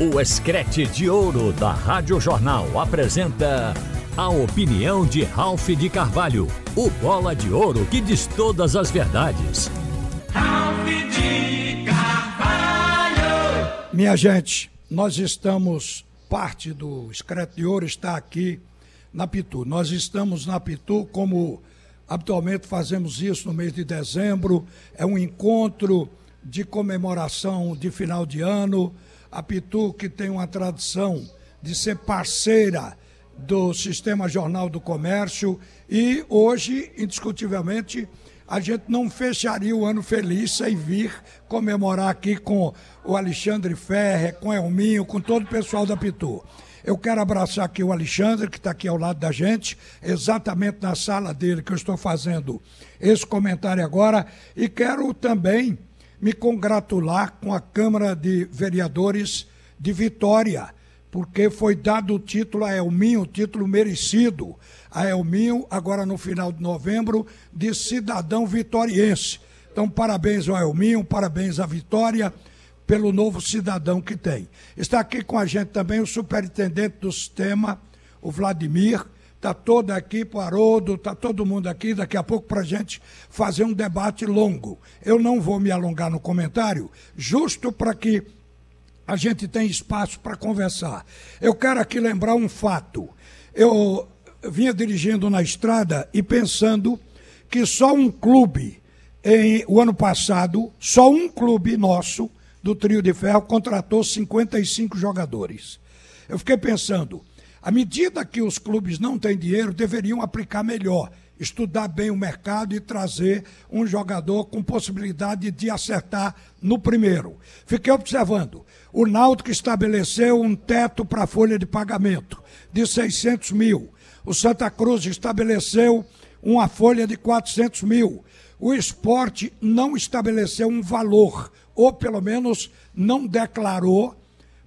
O Escrete de Ouro da Rádio Jornal apresenta a opinião de Ralph de Carvalho, o bola de ouro que diz todas as verdades. Ralph de Carvalho! Minha gente, nós estamos, parte do Escrete de Ouro está aqui na Pitu. Nós estamos na Pitu como habitualmente fazemos isso no mês de dezembro, é um encontro de comemoração de final de ano a Pitu, que tem uma tradição de ser parceira do Sistema Jornal do Comércio e hoje, indiscutivelmente, a gente não fecharia o ano feliz sem vir comemorar aqui com o Alexandre Ferrer, com Elminho, com todo o pessoal da Pitu. Eu quero abraçar aqui o Alexandre, que está aqui ao lado da gente, exatamente na sala dele que eu estou fazendo esse comentário agora, e quero também me congratular com a Câmara de Vereadores de Vitória, porque foi dado o título a Elminho, título merecido a Elminho, agora no final de novembro, de cidadão vitoriense. Então, parabéns ao Elminho, parabéns à Vitória pelo novo cidadão que tem. Está aqui com a gente também o superintendente do sistema, o Vladimir, Está toda a equipe, o Haroldo, está todo mundo aqui, daqui a pouco para a gente fazer um debate longo. Eu não vou me alongar no comentário, justo para que a gente tenha espaço para conversar. Eu quero aqui lembrar um fato. Eu vinha dirigindo na estrada e pensando que só um clube, em, o ano passado, só um clube nosso, do Trio de Ferro, contratou 55 jogadores. Eu fiquei pensando, à medida que os clubes não têm dinheiro, deveriam aplicar melhor, estudar bem o mercado e trazer um jogador com possibilidade de acertar no primeiro. Fiquei observando. O Náutico estabeleceu um teto para a folha de pagamento de 600 mil. O Santa Cruz estabeleceu uma folha de 400 mil. O esporte não estabeleceu um valor, ou pelo menos não declarou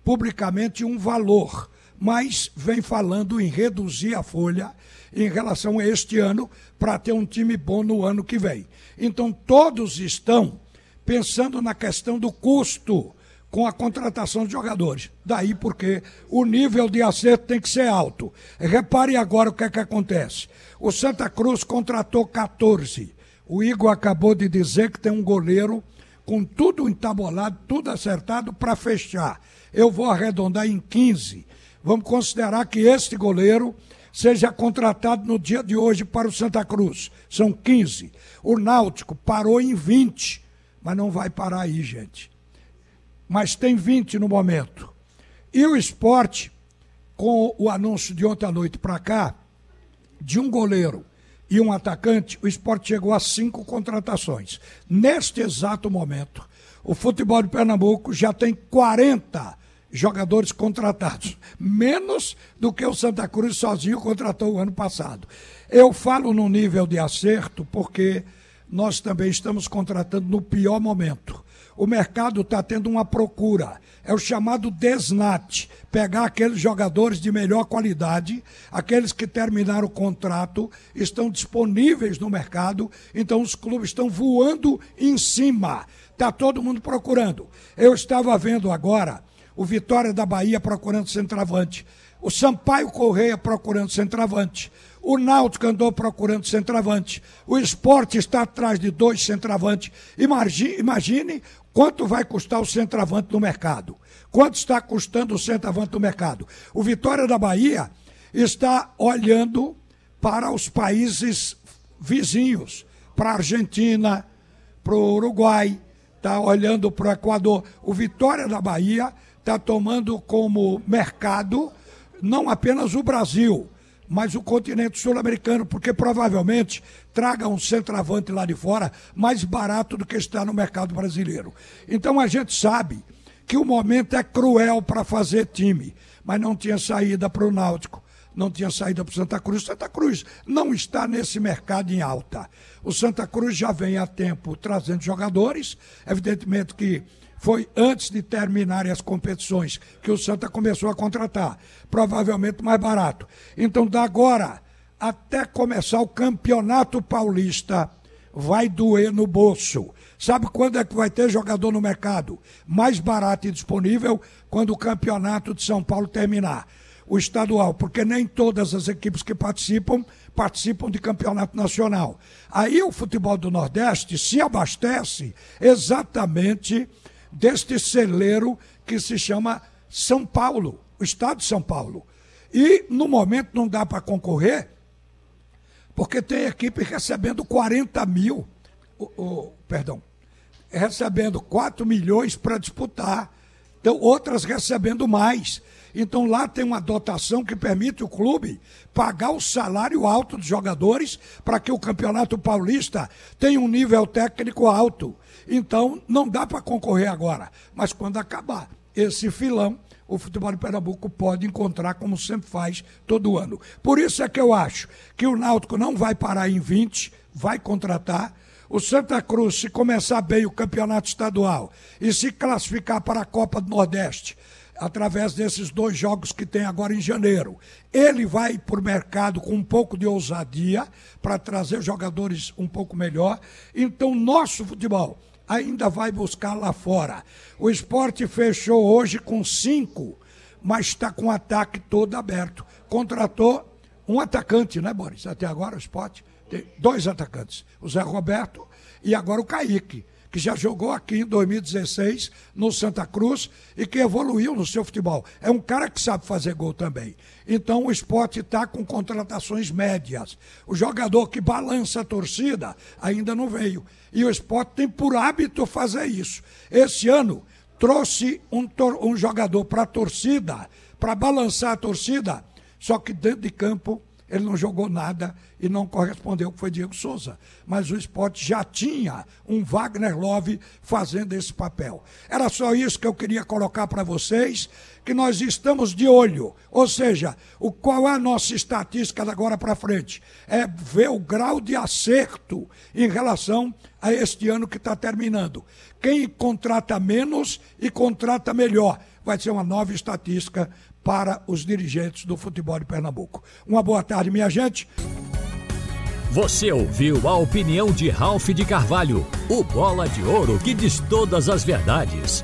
publicamente um valor mas vem falando em reduzir a folha em relação a este ano para ter um time bom no ano que vem. Então todos estão pensando na questão do custo com a contratação de jogadores. Daí porque o nível de acerto tem que ser alto. Repare agora o que é que acontece. O Santa Cruz contratou 14. O Igor acabou de dizer que tem um goleiro com tudo entabolado, tudo acertado para fechar. Eu vou arredondar em 15 Vamos considerar que este goleiro seja contratado no dia de hoje para o Santa Cruz. São 15. O Náutico parou em 20, mas não vai parar aí, gente. Mas tem 20 no momento. E o esporte, com o anúncio de ontem à noite para cá, de um goleiro e um atacante, o esporte chegou a cinco contratações. Neste exato momento, o futebol de Pernambuco já tem 40 jogadores contratados, menos do que o Santa Cruz sozinho contratou o ano passado. Eu falo no nível de acerto porque nós também estamos contratando no pior momento. O mercado está tendo uma procura. É o chamado desnat pegar aqueles jogadores de melhor qualidade, aqueles que terminaram o contrato, estão disponíveis no mercado, então os clubes estão voando em cima. Está todo mundo procurando. Eu estava vendo agora o Vitória da Bahia procurando centroavante, o Sampaio Correia procurando centroavante, o Náutico andou procurando centroavante, o esporte está atrás de dois centroavantes. Imagine, imagine quanto vai custar o centroavante no mercado. Quanto está custando o centroavante no mercado? O Vitória da Bahia está olhando para os países vizinhos, para a Argentina, para o Uruguai, está olhando para o Equador. O Vitória da Bahia está tomando como mercado não apenas o Brasil, mas o continente sul-americano, porque provavelmente traga um centroavante lá de fora mais barato do que está no mercado brasileiro. Então a gente sabe que o momento é cruel para fazer time, mas não tinha saída para o Náutico, não tinha saída para o Santa Cruz. Santa Cruz não está nesse mercado em alta. O Santa Cruz já vem há tempo trazendo jogadores, evidentemente que foi antes de terminarem as competições que o Santa começou a contratar, provavelmente mais barato. Então, da agora até começar o Campeonato Paulista, vai doer no bolso. Sabe quando é que vai ter jogador no mercado? Mais barato e disponível quando o campeonato de São Paulo terminar. O estadual, porque nem todas as equipes que participam participam de campeonato nacional. Aí o futebol do Nordeste se abastece exatamente deste celeiro que se chama São Paulo, o estado de São Paulo. E no momento não dá para concorrer, porque tem equipe recebendo 40 mil, oh, oh, perdão, recebendo 4 milhões para disputar, então outras recebendo mais. Então lá tem uma dotação que permite o clube pagar o salário alto dos jogadores para que o Campeonato Paulista tenha um nível técnico alto. Então não dá para concorrer agora, mas quando acabar esse filão, o futebol de Pernambuco pode encontrar, como sempre faz todo ano. Por isso é que eu acho que o Náutico não vai parar em 20, vai contratar. O Santa Cruz, se começar bem o campeonato estadual e se classificar para a Copa do Nordeste, através desses dois jogos que tem agora em janeiro. Ele vai para o mercado com um pouco de ousadia para trazer jogadores um pouco melhor. Então, nosso futebol ainda vai buscar lá fora. O esporte fechou hoje com cinco, mas está com o ataque todo aberto. Contratou um atacante, né, Boris? Até agora o esporte tem dois atacantes, o Zé Roberto e agora o Kaique que já jogou aqui em 2016 no Santa Cruz e que evoluiu no seu futebol. É um cara que sabe fazer gol também. Então o esporte está com contratações médias. O jogador que balança a torcida ainda não veio. E o esporte tem por hábito fazer isso. Esse ano trouxe um, um jogador para a torcida, para balançar a torcida, só que dentro de campo ele não jogou nada e não correspondeu, que foi Diego Souza. Mas o esporte já tinha um Wagner Love fazendo esse papel. Era só isso que eu queria colocar para vocês, que nós estamos de olho. Ou seja, o, qual é a nossa estatística da agora para frente? É ver o grau de acerto em relação a este ano que está terminando. Quem contrata menos e contrata melhor. Vai ser uma nova estatística para os dirigentes do futebol de Pernambuco. Uma boa tarde, minha gente. Você ouviu a opinião de Ralph de Carvalho, o bola de ouro que diz todas as verdades.